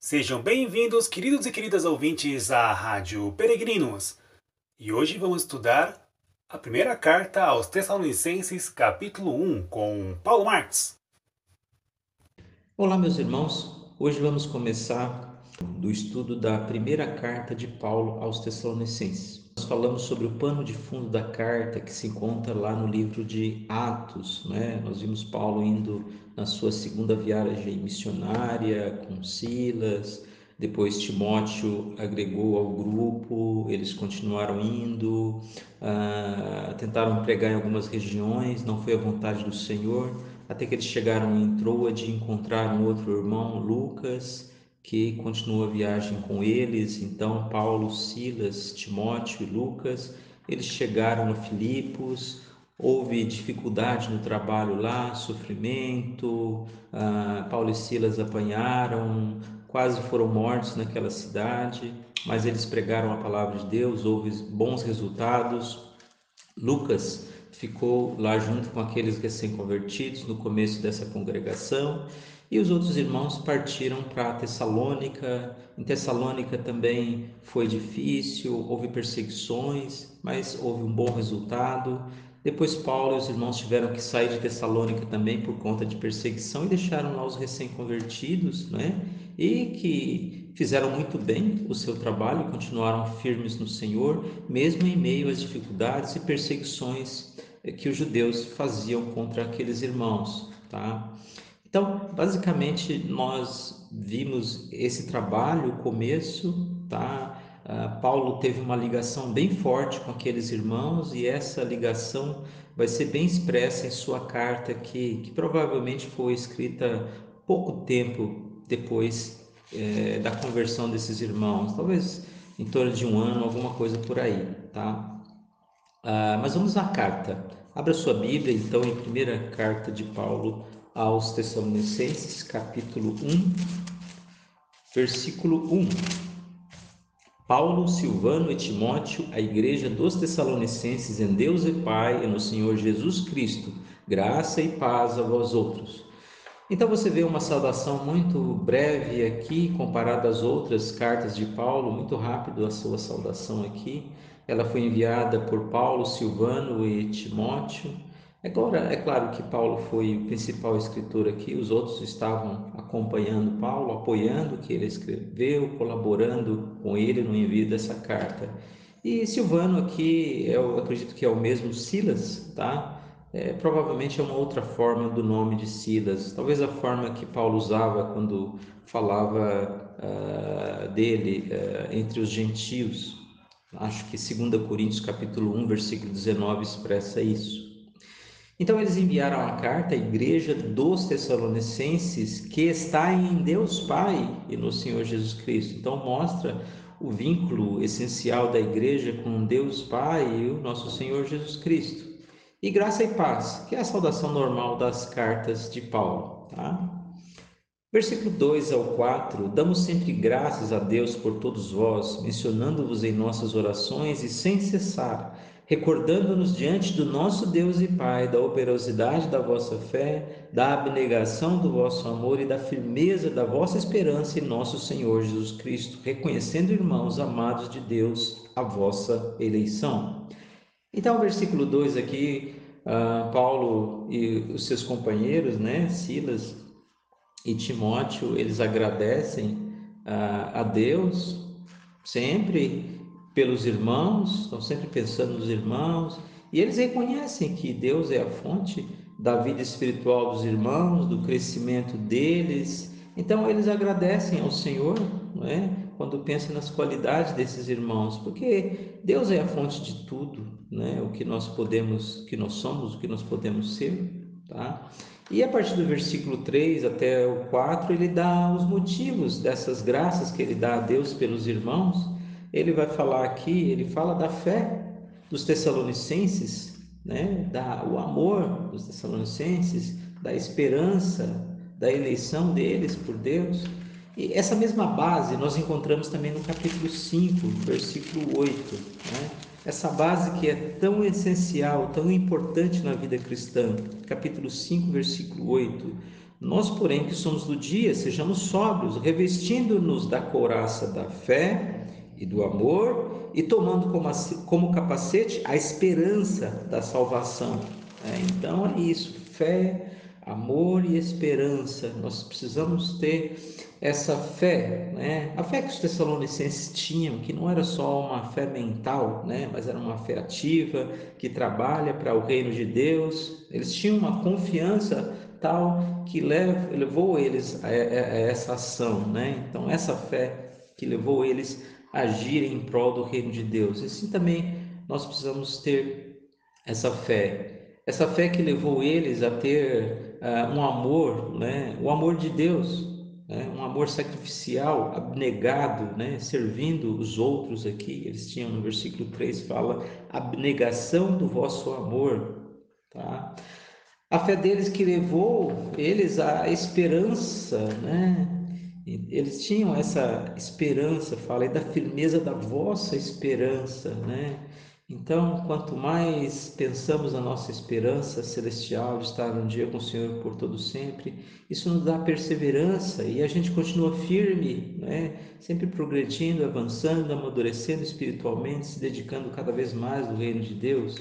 Sejam bem-vindos, queridos e queridas ouvintes à Rádio Peregrinos. E hoje vamos estudar a primeira carta aos Tessalonicenses, capítulo 1, com Paulo Marx. Olá, meus irmãos. Hoje vamos começar do estudo da primeira carta de Paulo aos Tessalonicenses. Nós falamos sobre o pano de fundo da carta que se encontra lá no livro de Atos, né? Nós vimos Paulo indo na sua segunda viagem missionária com Silas, depois Timóteo agregou ao grupo, eles continuaram indo, ah, tentaram pregar em algumas regiões, não foi a vontade do Senhor, até que eles chegaram em Troade e encontraram outro irmão, Lucas, que continuou a viagem com eles. Então, Paulo, Silas, Timóteo e Lucas, eles chegaram a Filipos. Houve dificuldade no trabalho lá, sofrimento. Ah, Paulo e Silas apanharam, quase foram mortos naquela cidade, mas eles pregaram a palavra de Deus, houve bons resultados. Lucas ficou lá junto com aqueles recém-convertidos no começo dessa congregação e os outros irmãos partiram para Tessalônica. Em Tessalônica também foi difícil, houve perseguições, mas houve um bom resultado. Depois Paulo e os irmãos tiveram que sair de Tessalônica também por conta de perseguição e deixaram lá os recém-convertidos, né? E que fizeram muito bem o seu trabalho continuaram firmes no Senhor, mesmo em meio às dificuldades e perseguições que os judeus faziam contra aqueles irmãos, tá? Então, basicamente, nós vimos esse trabalho, o começo, tá? Uh, Paulo teve uma ligação bem forte com aqueles irmãos e essa ligação vai ser bem expressa em sua carta que, que provavelmente foi escrita pouco tempo depois é, da conversão desses irmãos, talvez em torno de um ano, alguma coisa por aí, tá? Uh, mas vamos à carta. Abra sua Bíblia, então, em primeira carta de Paulo aos Tessalonicenses, capítulo 1, versículo 1. Paulo, Silvano e Timóteo, a igreja dos Tessalonicenses em Deus e Pai e no Senhor Jesus Cristo, graça e paz a vós outros. Então você vê uma saudação muito breve aqui, comparada às outras cartas de Paulo, muito rápido a sua saudação aqui. Ela foi enviada por Paulo, Silvano e Timóteo. Agora, é claro que Paulo foi o principal escritor aqui, os outros estavam acompanhando Paulo, apoiando o que ele escreveu, colaborando com ele no envio dessa carta. E Silvano aqui, eu acredito que é o mesmo Silas, tá? É, provavelmente é uma outra forma do nome de Silas, talvez a forma que Paulo usava quando falava uh, dele uh, entre os gentios. Acho que 2 Coríntios capítulo 1, versículo 19 expressa isso. Então eles enviaram a carta à igreja dos Tessalonicenses, que está em Deus Pai e no Senhor Jesus Cristo. Então mostra o vínculo essencial da igreja com Deus Pai e o nosso Senhor Jesus Cristo. E graça e paz, que é a saudação normal das cartas de Paulo, tá? Versículo 2 ao 4: Damos sempre graças a Deus por todos vós, mencionando-vos em nossas orações e sem cessar recordando-nos diante do nosso Deus e Pai da operosidade da vossa fé, da abnegação do vosso amor e da firmeza da vossa esperança em nosso Senhor Jesus Cristo, reconhecendo, irmãos amados de Deus, a vossa eleição. Então, o versículo 2 aqui, uh, Paulo e os seus companheiros, né, Silas e Timóteo, eles agradecem uh, a Deus sempre pelos irmãos, estão sempre pensando nos irmãos, e eles reconhecem que Deus é a fonte da vida espiritual dos irmãos, do crescimento deles. Então eles agradecem ao Senhor, não é? Quando pensam nas qualidades desses irmãos, porque Deus é a fonte de tudo, né? O que nós podemos, que nós somos, o que nós podemos ser, tá? E a partir do versículo 3 até o 4, ele dá os motivos dessas graças que ele dá a Deus pelos irmãos ele vai falar aqui, ele fala da fé dos Tessalonicenses, né? da, o amor dos Tessalonicenses, da esperança, da eleição deles por Deus. E essa mesma base nós encontramos também no capítulo 5, versículo 8. Né? Essa base que é tão essencial, tão importante na vida cristã. Capítulo 5, versículo 8. Nós, porém, que somos do dia, sejamos sóbrios, revestindo-nos da couraça da fé e do amor e tomando como, como capacete a esperança da salvação. É, então é isso, fé, amor e esperança. Nós precisamos ter essa fé, né? A fé que os tessalonicenses tinham, que não era só uma fé mental, né? Mas era uma fé ativa que trabalha para o reino de Deus. Eles tinham uma confiança tal que levou eles a, essa ação, né? Então essa fé que levou eles a agirem em prol do reino de Deus. Assim também nós precisamos ter essa fé essa fé que levou eles a ter uh, um amor, né? o amor de Deus, né? um amor sacrificial, abnegado, né? servindo os outros aqui. Eles tinham no versículo 3 fala abnegação do vosso amor. Tá? A fé deles que levou eles à esperança, né? Eles tinham essa esperança, fala aí da firmeza da vossa esperança, né? Então, quanto mais pensamos na nossa esperança celestial de estar um dia com o Senhor por todo sempre, isso nos dá perseverança e a gente continua firme, né? sempre progredindo, avançando, amadurecendo espiritualmente, se dedicando cada vez mais ao reino de Deus.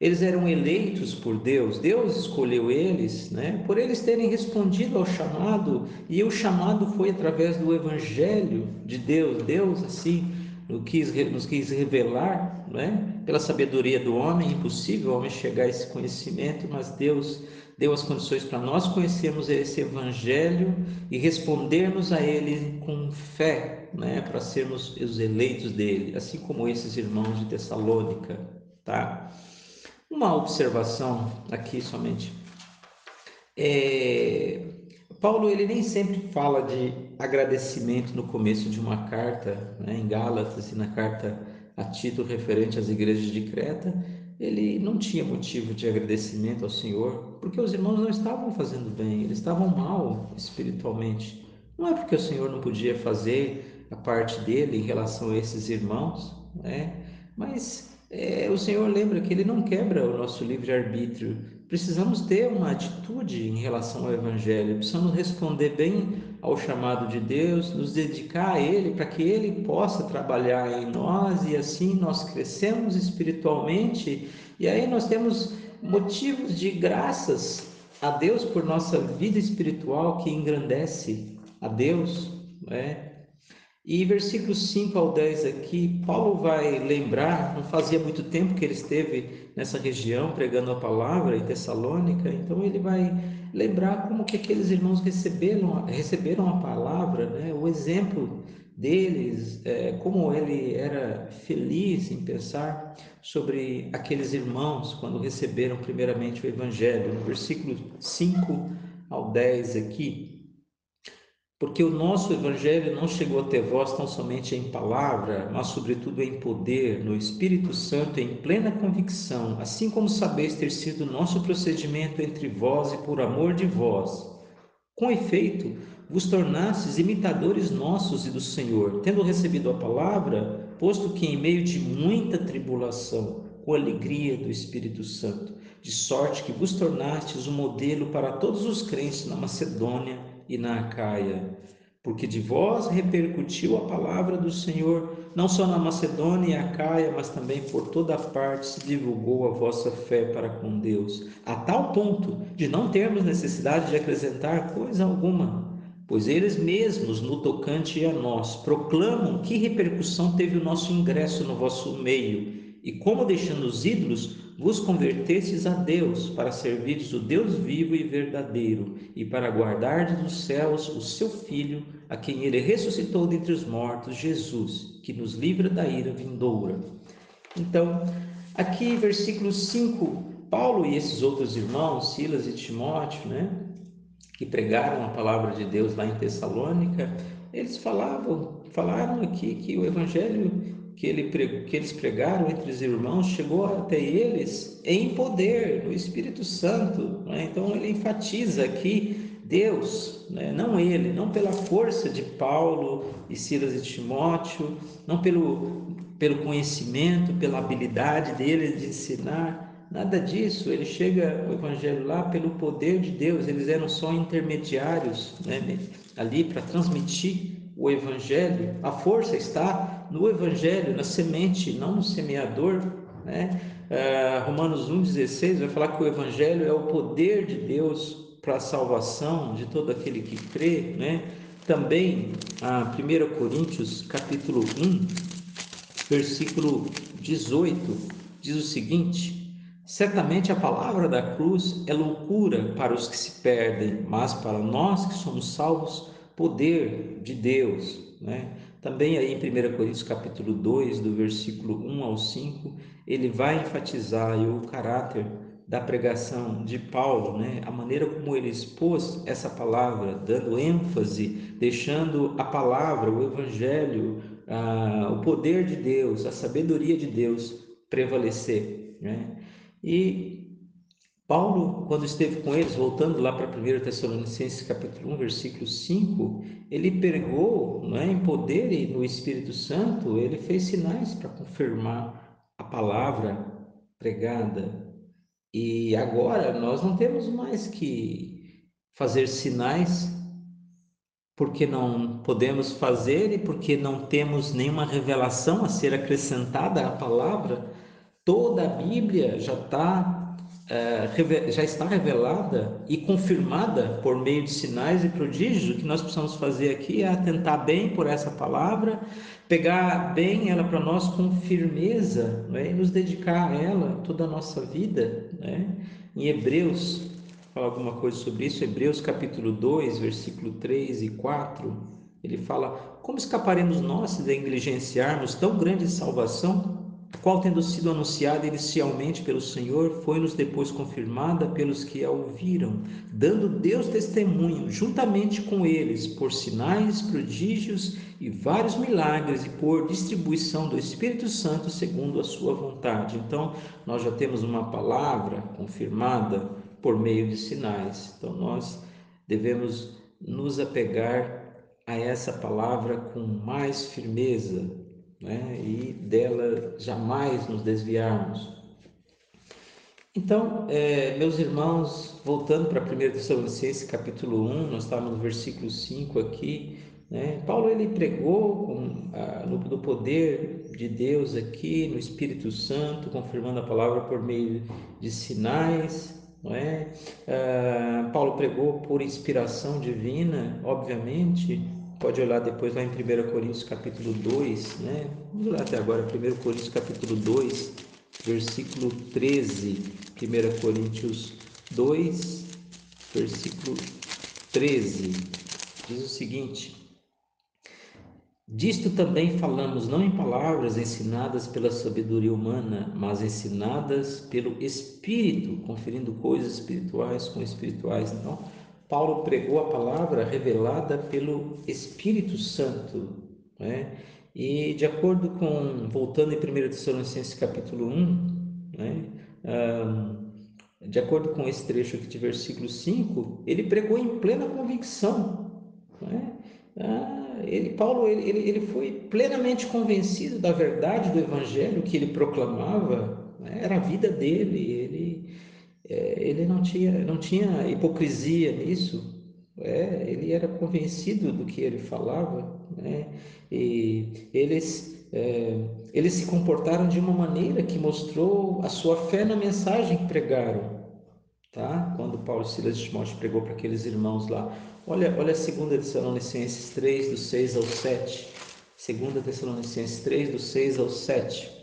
Eles eram eleitos por Deus, Deus escolheu eles, né? por eles terem respondido ao chamado, e o chamado foi através do Evangelho de Deus. Deus, assim, nos quis, nos quis revelar, né? pela sabedoria do homem, impossível o homem chegar a esse conhecimento, mas Deus deu as condições para nós conhecermos esse Evangelho e respondermos a ele com fé, né? para sermos os eleitos dele, assim como esses irmãos de Tessalônica. Tá? Uma observação aqui somente. É, Paulo ele nem sempre fala de agradecimento no começo de uma carta, né, em Gálatas e na carta a Tito referente às igrejas de Creta, ele não tinha motivo de agradecimento ao Senhor, porque os irmãos não estavam fazendo bem, eles estavam mal espiritualmente. Não é porque o Senhor não podia fazer a parte dele em relação a esses irmãos, né? mas é, o Senhor lembra que Ele não quebra o nosso livre-arbítrio. Precisamos ter uma atitude em relação ao Evangelho, precisamos responder bem ao chamado de Deus, nos dedicar a Ele para que Ele possa trabalhar em nós e assim nós crescemos espiritualmente e aí nós temos motivos de graças a Deus por nossa vida espiritual que engrandece a Deus, né? E versículos 5 ao 10 aqui, Paulo vai lembrar, não fazia muito tempo que ele esteve nessa região pregando a palavra em Tessalônica, então ele vai lembrar como que aqueles irmãos receberam, receberam a palavra, né? o exemplo deles, é, como ele era feliz em pensar sobre aqueles irmãos quando receberam primeiramente o Evangelho. No versículo 5 ao 10 aqui, porque o nosso evangelho não chegou até vós tão somente em palavra, mas sobretudo em poder, no Espírito Santo, em plena convicção, assim como sabeis ter sido nosso procedimento entre vós e por amor de vós. Com efeito, vos tornastes imitadores nossos e do Senhor, tendo recebido a palavra, posto que em meio de muita tribulação, com alegria do Espírito Santo, de sorte que vos tornastes um modelo para todos os crentes na Macedônia e na Acaia, porque de vós repercutiu a palavra do Senhor, não só na Macedônia e Acaia, mas também por toda parte se divulgou a vossa fé para com Deus, a tal ponto de não termos necessidade de acrescentar coisa alguma, pois eles mesmos, no tocante a nós, proclamam que repercussão teve o nosso ingresso no vosso meio, e como deixando os ídolos, vos convertestes a Deus para servires o Deus vivo e verdadeiro e para guardardes dos céus o seu Filho, a quem ele ressuscitou dentre os mortos, Jesus, que nos livra da ira vindoura. Então, aqui versículo 5, Paulo e esses outros irmãos, Silas e Timóteo, né, que pregaram a palavra de Deus lá em Tessalônica, eles falavam, falaram aqui que o evangelho que, ele, que eles pregaram entre os irmãos chegou até eles em poder, no Espírito Santo. Né? Então ele enfatiza aqui Deus, né? não ele, não pela força de Paulo e Silas e Timóteo, não pelo, pelo conhecimento, pela habilidade deles de ensinar, Nada disso. Ele chega o evangelho lá pelo poder de Deus. Eles eram só intermediários né, ali para transmitir o evangelho. A força está no evangelho, na semente, não no semeador. Né? Uh, Romanos 1,16 vai falar que o evangelho é o poder de Deus para a salvação de todo aquele que crê. Né? Também, a 1 Coríntios capítulo 1, versículo 18, diz o seguinte: Certamente a palavra da cruz é loucura para os que se perdem, mas para nós que somos salvos, poder de Deus. Né? Também aí em 1 Coríntios capítulo 2, do versículo 1 ao 5, ele vai enfatizar o caráter da pregação de Paulo, né? a maneira como ele expôs essa palavra, dando ênfase, deixando a palavra, o evangelho, a, o poder de Deus, a sabedoria de Deus prevalecer. Né? E Paulo, quando esteve com eles, voltando lá para 1 Tessalonicenses capítulo 1, versículo 5, ele pregou né, em poder e no Espírito Santo, ele fez sinais para confirmar a palavra pregada. E agora nós não temos mais que fazer sinais porque não podemos fazer e porque não temos nenhuma revelação a ser acrescentada à palavra. Toda a Bíblia já está é, já está revelada e confirmada por meio de sinais e prodígios, o que nós precisamos fazer aqui é atentar bem por essa palavra, pegar bem ela para nós com firmeza é? e nos dedicar a ela toda a nossa vida. É? Em Hebreus, fala alguma coisa sobre isso, Hebreus capítulo 2, versículo 3 e 4, ele fala: Como escaparemos nós se negligenciarmos tão grande salvação? Qual tendo sido anunciada inicialmente pelo Senhor, foi-nos depois confirmada pelos que a ouviram, dando Deus testemunho, juntamente com eles, por sinais, prodígios e vários milagres, e por distribuição do Espírito Santo segundo a sua vontade. Então, nós já temos uma palavra confirmada por meio de sinais. Então, nós devemos nos apegar a essa palavra com mais firmeza, né? e dela jamais nos desviarmos. Então, é, meus irmãos, voltando para 1 Tessalonicenses capítulo 1, nós estávamos no versículo 5 aqui, né? Paulo ele pregou com, a, no, no, poder de Deus aqui, no Espírito Santo, confirmando a palavra por meio de sinais, não é? Ah, Paulo pregou por inspiração divina, obviamente, pode olhar depois lá em 1 Coríntios capítulo 2, né? Vamos lá até agora, 1 Coríntios capítulo 2, versículo 13. 1 Coríntios 2, versículo 13. Diz o seguinte: Disto também falamos não em palavras ensinadas pela sabedoria humana, mas ensinadas pelo Espírito, conferindo coisas espirituais com espirituais. Então, Paulo pregou a palavra revelada pelo Espírito Santo, né? E de acordo com, voltando em 1 Tessalonicenses capítulo 1, né? de acordo com esse trecho aqui de versículo 5, ele pregou em plena convicção. Né? Ah, ele, Paulo ele, ele foi plenamente convencido da verdade do evangelho que ele proclamava, né? era a vida dele, ele é, ele não tinha, não tinha hipocrisia nisso, é, ele era convencido do que ele falava, né? e eles, é, eles se comportaram de uma maneira que mostrou a sua fé na mensagem que pregaram. Tá? Quando Paulo Silas de Timóteo pregou para aqueles irmãos lá. Olha, olha a 2 Tessalonicenses 3, do 6 ao 7. 2 Tessalonicenses 3, do 6 ao 7.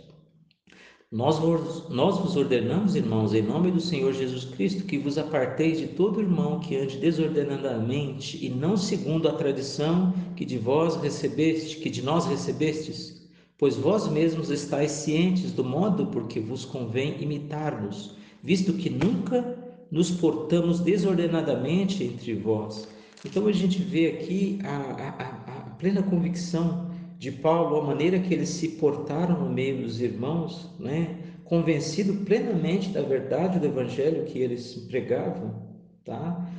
Nós vos, nós vos ordenamos, irmãos, em nome do Senhor Jesus Cristo, que vos aparteis de todo irmão que ande desordenadamente e não segundo a tradição que de vós recebeste, que de nós recebestes, pois vós mesmos estáis cientes do modo por que vos convém imitar-nos, visto que nunca nos portamos desordenadamente entre vós. Então a gente vê aqui a, a, a plena convicção de Paulo, a maneira que eles se portaram no meio dos irmãos, né? convencido plenamente da verdade do evangelho que eles pregavam, tá?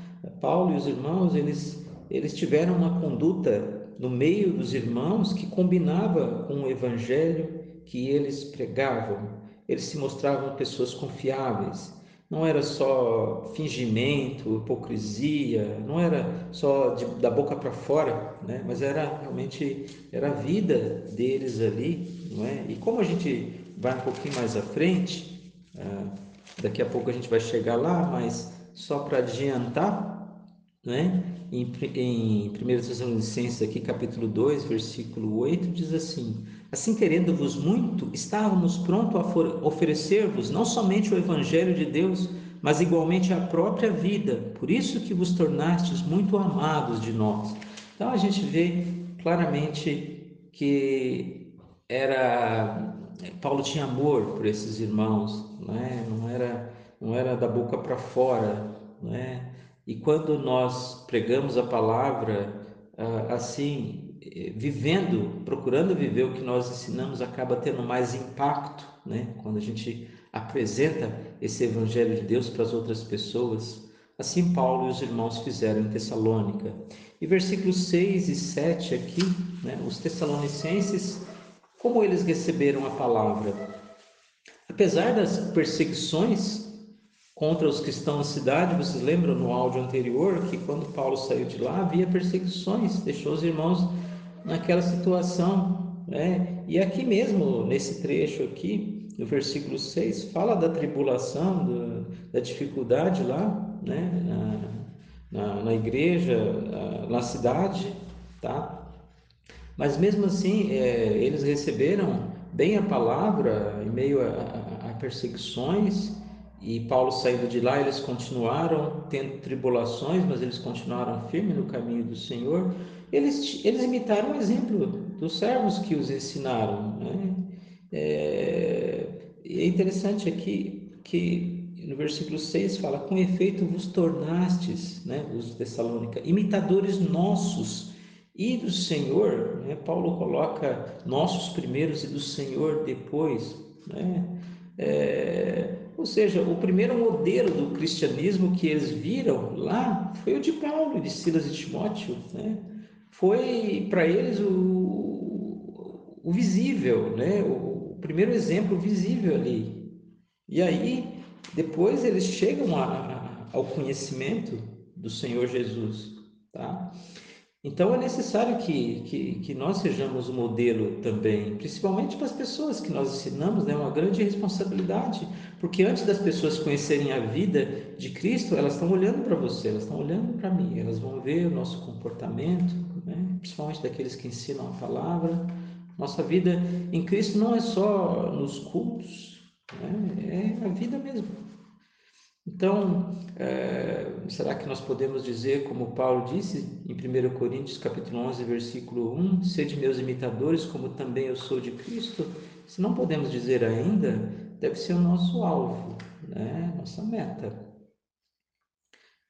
Paulo e os irmãos, eles eles tiveram uma conduta no meio dos irmãos que combinava com o evangelho que eles pregavam. eles se mostravam pessoas confiáveis. Não era só fingimento, hipocrisia, não era só de, da boca para fora, né? mas era realmente era a vida deles ali, não é? E como a gente vai um pouquinho mais à frente, ah, daqui a pouco a gente vai chegar lá, mas só para adiantar, né? Em, em 1 Tessalonicenses aqui, capítulo 2, versículo 8, diz assim: Assim, querendo-vos muito, estávamos prontos a oferecer-vos não somente o Evangelho de Deus, mas igualmente a própria vida. Por isso que vos tornastes muito amados de nós. Então a gente vê claramente que era Paulo tinha amor por esses irmãos, né? não era não era da boca para fora, né? E quando nós pregamos a palavra ah, assim vivendo, procurando viver o que nós ensinamos, acaba tendo mais impacto, né? Quando a gente apresenta esse evangelho de Deus para as outras pessoas. Assim Paulo e os irmãos fizeram em Tessalônica. E versículos 6 e 7 aqui, né? Os tessalonicenses, como eles receberam a palavra? Apesar das perseguições contra os cristãos na cidade, vocês lembram no áudio anterior que quando Paulo saiu de lá havia perseguições, deixou os irmãos naquela situação. Né? E aqui mesmo, nesse trecho aqui, no versículo 6, fala da tribulação, do, da dificuldade lá, né? na, na, na igreja, na cidade, tá? Mas mesmo assim, é, eles receberam bem a palavra em meio a, a, perseguições, e Paulo saindo de lá, eles continuaram tendo tribulações, mas eles continuaram firmes no caminho do Senhor. Eles, eles imitaram o exemplo dos servos que os ensinaram. Né? É, é interessante aqui que no versículo 6 fala: Com efeito vos tornastes, né, os Tessalônica, imitadores nossos e do Senhor. Né? Paulo coloca nossos primeiros e do Senhor depois. Né? É, ou seja, o primeiro modelo do cristianismo que eles viram lá foi o de Paulo, de Silas e Timóteo. Né? Foi para eles o, o visível, né? o, o primeiro exemplo visível ali. E aí, depois eles chegam a, ao conhecimento do Senhor Jesus. Tá? Então é necessário que, que, que, nós sejamos o modelo também, principalmente para as pessoas que nós ensinamos, é né? uma grande responsabilidade, porque antes das pessoas conhecerem a vida de Cristo, elas estão olhando para você, elas estão olhando para mim, elas vão ver o nosso comportamento? Principalmente daqueles que ensinam a palavra. Nossa vida em Cristo não é só nos cultos, né? é a vida mesmo. Então, é, será que nós podemos dizer, como Paulo disse em 1 Coríntios capítulo 11, versículo 1, sede meus imitadores, como também eu sou de Cristo? Se não podemos dizer ainda, deve ser o nosso alvo, né? nossa meta.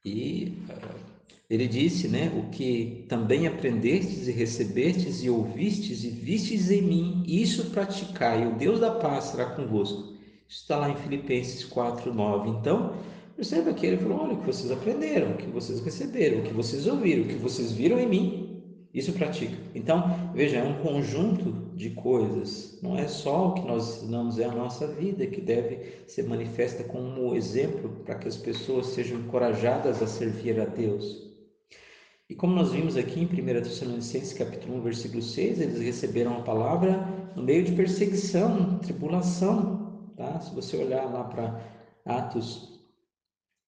E uh, ele disse, né, o que também aprendestes e recebestes e ouvistes e vistes em mim, isso praticai, o Deus da paz será convosco está lá em Filipenses 4, 9. Então, perceba que ele falou: olha, o que vocês aprenderam, o que vocês receberam, o que vocês ouviram, o que vocês viram em mim, isso pratica. Então, veja, é um conjunto de coisas. Não é só o que nós ensinamos, é a nossa vida que deve ser manifesta como exemplo para que as pessoas sejam encorajadas a servir a Deus. E como nós vimos aqui em 1 Tessalonicenses capítulo 1, versículo 6, eles receberam a palavra no meio de perseguição, tribulação, Tá? Se você olhar lá para Atos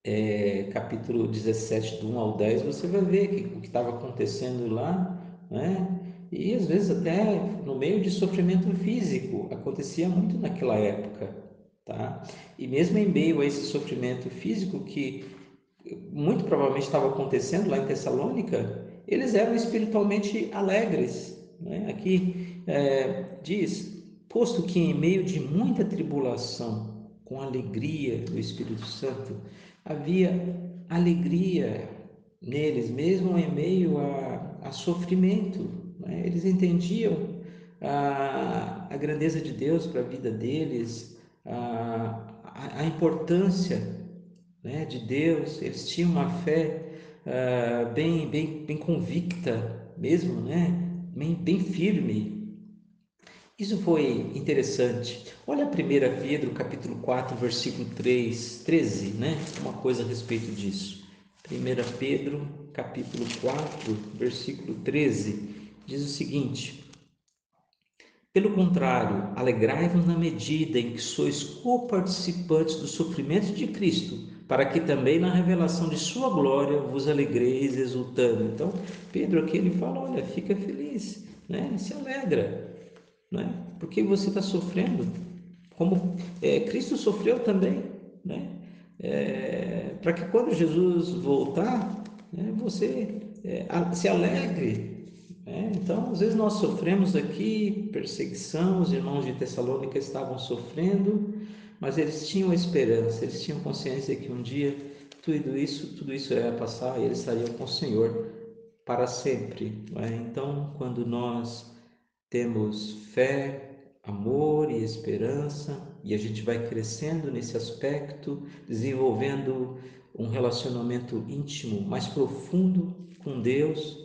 é, capítulo 17, do 1 ao 10, você vai ver que, o que estava acontecendo lá, né? E às vezes até no meio de sofrimento físico, acontecia muito naquela época, tá? E mesmo em meio a esse sofrimento físico que muito provavelmente estava acontecendo lá em Tessalônica, eles eram espiritualmente alegres. Né? Aqui é, diz: posto que em meio de muita tribulação, com alegria do Espírito Santo, havia alegria neles, mesmo em meio a, a sofrimento. Né? Eles entendiam a, a grandeza de Deus para a vida deles, a, a, a importância né, de Deus, eles tinham uma fé uh, bem, bem, bem convicta mesmo, né? bem, bem firme Isso foi interessante. Olha 1 Pedro, capítulo 4, versículo 3, 13, né? Uma coisa a respeito disso. 1 Pedro, capítulo 4, versículo 13, diz o seguinte: Pelo contrário, alegrai-vos na medida em que sois coparticipantes do sofrimento de Cristo, para que também na revelação de sua glória vos alegreis exultando. Então, Pedro aqui ele fala: olha, fica feliz, né? se alegra né? porque você está sofrendo, como é, Cristo sofreu também, né? É, para que quando Jesus voltar, né, você é, se alegre. Né? Então, às vezes nós sofremos aqui perseguição, os irmãos de Tessalônica estavam sofrendo, mas eles tinham esperança, eles tinham consciência que um dia tudo isso, tudo isso ia passar e eles estariam com o Senhor para sempre. É? Então, quando nós temos fé, amor e esperança, e a gente vai crescendo nesse aspecto, desenvolvendo um relacionamento íntimo mais profundo com Deus.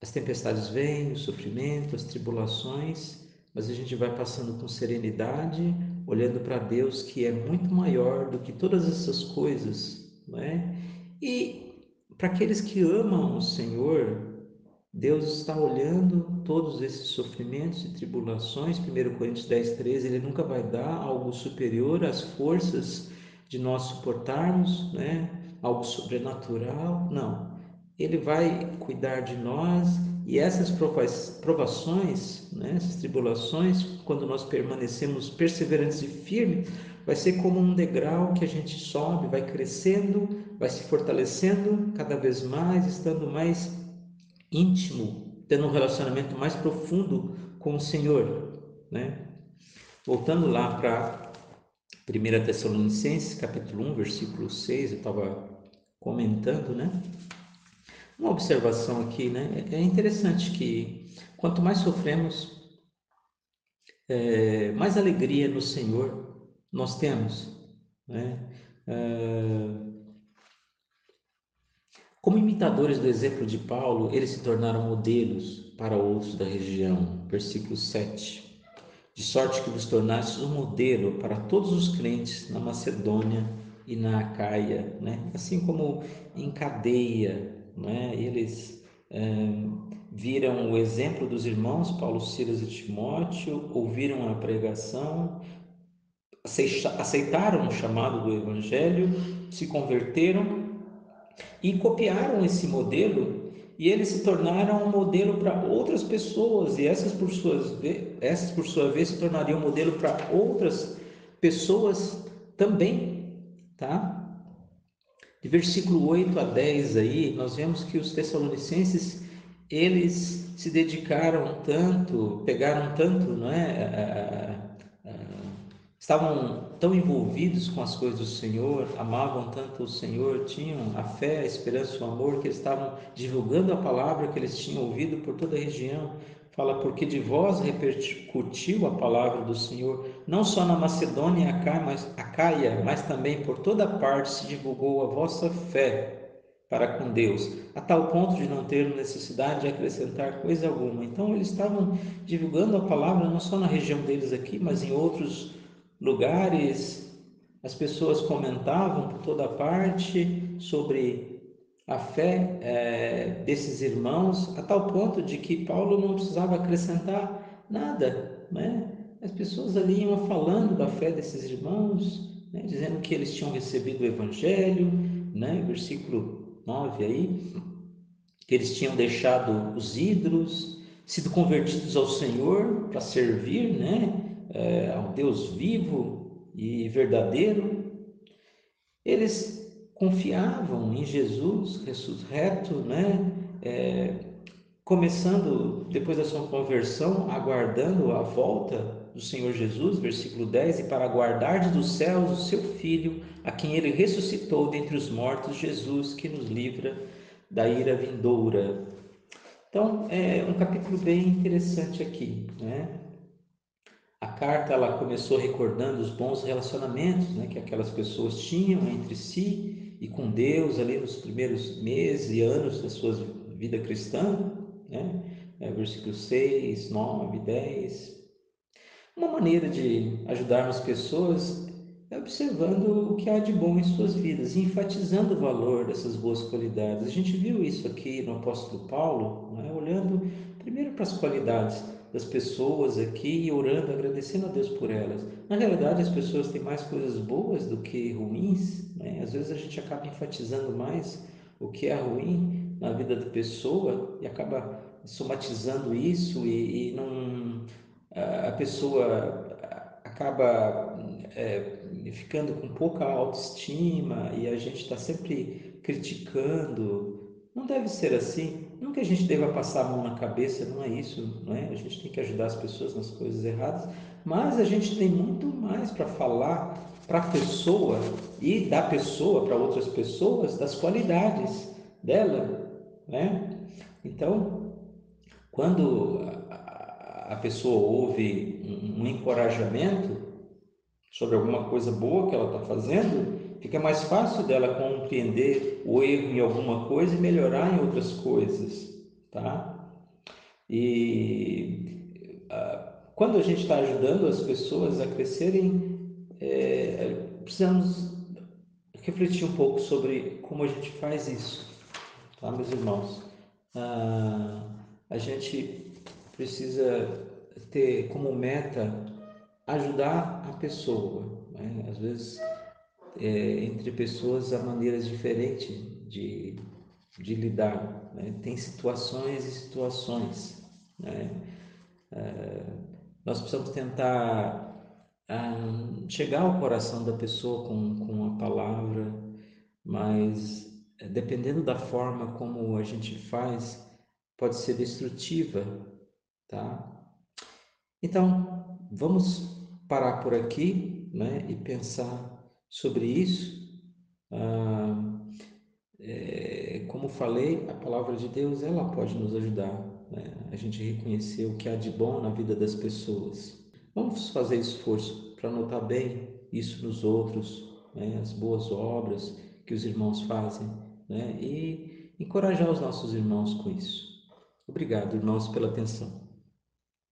As tempestades vêm, o sofrimento, as tribulações, mas a gente vai passando com serenidade, olhando para Deus que é muito maior do que todas essas coisas, não é? E para aqueles que amam o Senhor, Deus está olhando todos esses sofrimentos e tribulações, 1 Coríntios 10, 13, Ele nunca vai dar algo superior às forças de nós suportarmos, né? algo sobrenatural, não. Ele vai cuidar de nós e essas provações, né? essas tribulações, quando nós permanecemos perseverantes e firmes, vai ser como um degrau que a gente sobe, vai crescendo, vai se fortalecendo cada vez mais, estando mais íntimo, tendo um relacionamento mais profundo com o Senhor, né? Voltando lá para 1 Tessalonicenses, capítulo 1, versículo 6, eu estava comentando, né? Uma observação aqui, né? É interessante que quanto mais sofremos, é, mais alegria no Senhor nós temos, né? É, como imitadores do exemplo de Paulo, eles se tornaram modelos para outros da região. Versículo 7. De sorte que vos tornastes um modelo para todos os crentes na Macedônia e na Acaia, né? assim como em cadeia, né? eles é, viram o exemplo dos irmãos Paulo, Silas e Timóteo, ouviram a pregação, aceitaram o chamado do Evangelho, se converteram e copiaram esse modelo e eles se tornaram um modelo para outras pessoas e essas por suas essas por sua vez se tornariam um modelo para outras pessoas também, tá? De versículo 8 a 10 aí, nós vemos que os tessalonicenses eles se dedicaram tanto, pegaram tanto, não é, estavam tão envolvidos com as coisas do Senhor, amavam tanto o Senhor, tinham a fé, a esperança, o amor, que eles estavam divulgando a palavra que eles tinham ouvido por toda a região. Fala, porque de vós repercutiu a palavra do Senhor, não só na Macedônia e Acaia, mas também por toda parte se divulgou a vossa fé para com Deus, a tal ponto de não ter necessidade de acrescentar coisa alguma. Então, eles estavam divulgando a palavra não só na região deles aqui, mas em outros lugares, as pessoas comentavam por toda parte sobre a fé é, desses irmãos, a tal ponto de que Paulo não precisava acrescentar nada, né? As pessoas ali iam falando da fé desses irmãos, né? dizendo que eles tinham recebido o Evangelho, né? Versículo 9 aí, que eles tinham deixado os ídolos, sido convertidos ao Senhor para servir, né? é, ao Deus vivo e verdadeiro, eles confiavam em Jesus ressurreto, né? É, começando depois da sua conversão, aguardando a volta do Senhor Jesus, versículo 10, e para guardar dos céus o seu Filho, a quem ele ressuscitou dentre os mortos, Jesus, que nos livra da ira vindoura. Então, é um capítulo bem interessante aqui, né? A carta ela começou recordando os bons relacionamentos né, que aquelas pessoas tinham entre si e com Deus ali nos primeiros meses e anos da sua vida cristã, né? É, versículos 6, 9, 10. Uma maneira de ajudarmos pessoas é observando o que há de bom em suas vidas, enfatizando o valor dessas boas qualidades. A gente viu isso aqui no apóstolo Paulo, né? olhando primeiro para as qualidades das pessoas aqui e orando, agradecendo a Deus por elas. Na realidade, as pessoas têm mais coisas boas do que ruins. Né? Às vezes a gente acaba enfatizando mais o que é ruim na vida da pessoa e acaba somatizando isso e, e não a pessoa acaba é, ficando com pouca autoestima e a gente está sempre criticando. Não deve ser assim. Não que a gente deva passar a mão na cabeça, não é isso, não é? A gente tem que ajudar as pessoas nas coisas erradas, mas a gente tem muito mais para falar para a pessoa e da pessoa para outras pessoas das qualidades dela, né? Então, quando a pessoa ouve um, encorajamento sobre alguma coisa boa que ela está fazendo, fica mais fácil dela compreender o erro em alguma coisa e melhorar em outras coisas, tá? E quando a gente está ajudando as pessoas a crescerem, é, precisamos refletir um pouco sobre como a gente faz isso, tá, meus irmãos? Ah, a gente precisa ter como meta ajudar a pessoa. Né? Às vezes, é, entre pessoas há maneiras diferentes de, de lidar. Né? Tem situações e situações. Né? É, nós precisamos tentar ah, chegar ao coração da pessoa com, com a palavra, mas é, dependendo da forma como a gente faz, pode ser destrutiva tá? Então, vamos parar por aqui, né, e pensar sobre isso. Ah, é, como falei, a palavra de Deus ela pode nos ajudar né, a gente reconhecer o que há de bom na vida das pessoas. Vamos fazer esforço para notar bem isso nos outros, né, as boas obras que os irmãos fazem, né, e encorajar os nossos irmãos com isso. Obrigado, irmãos, pela atenção.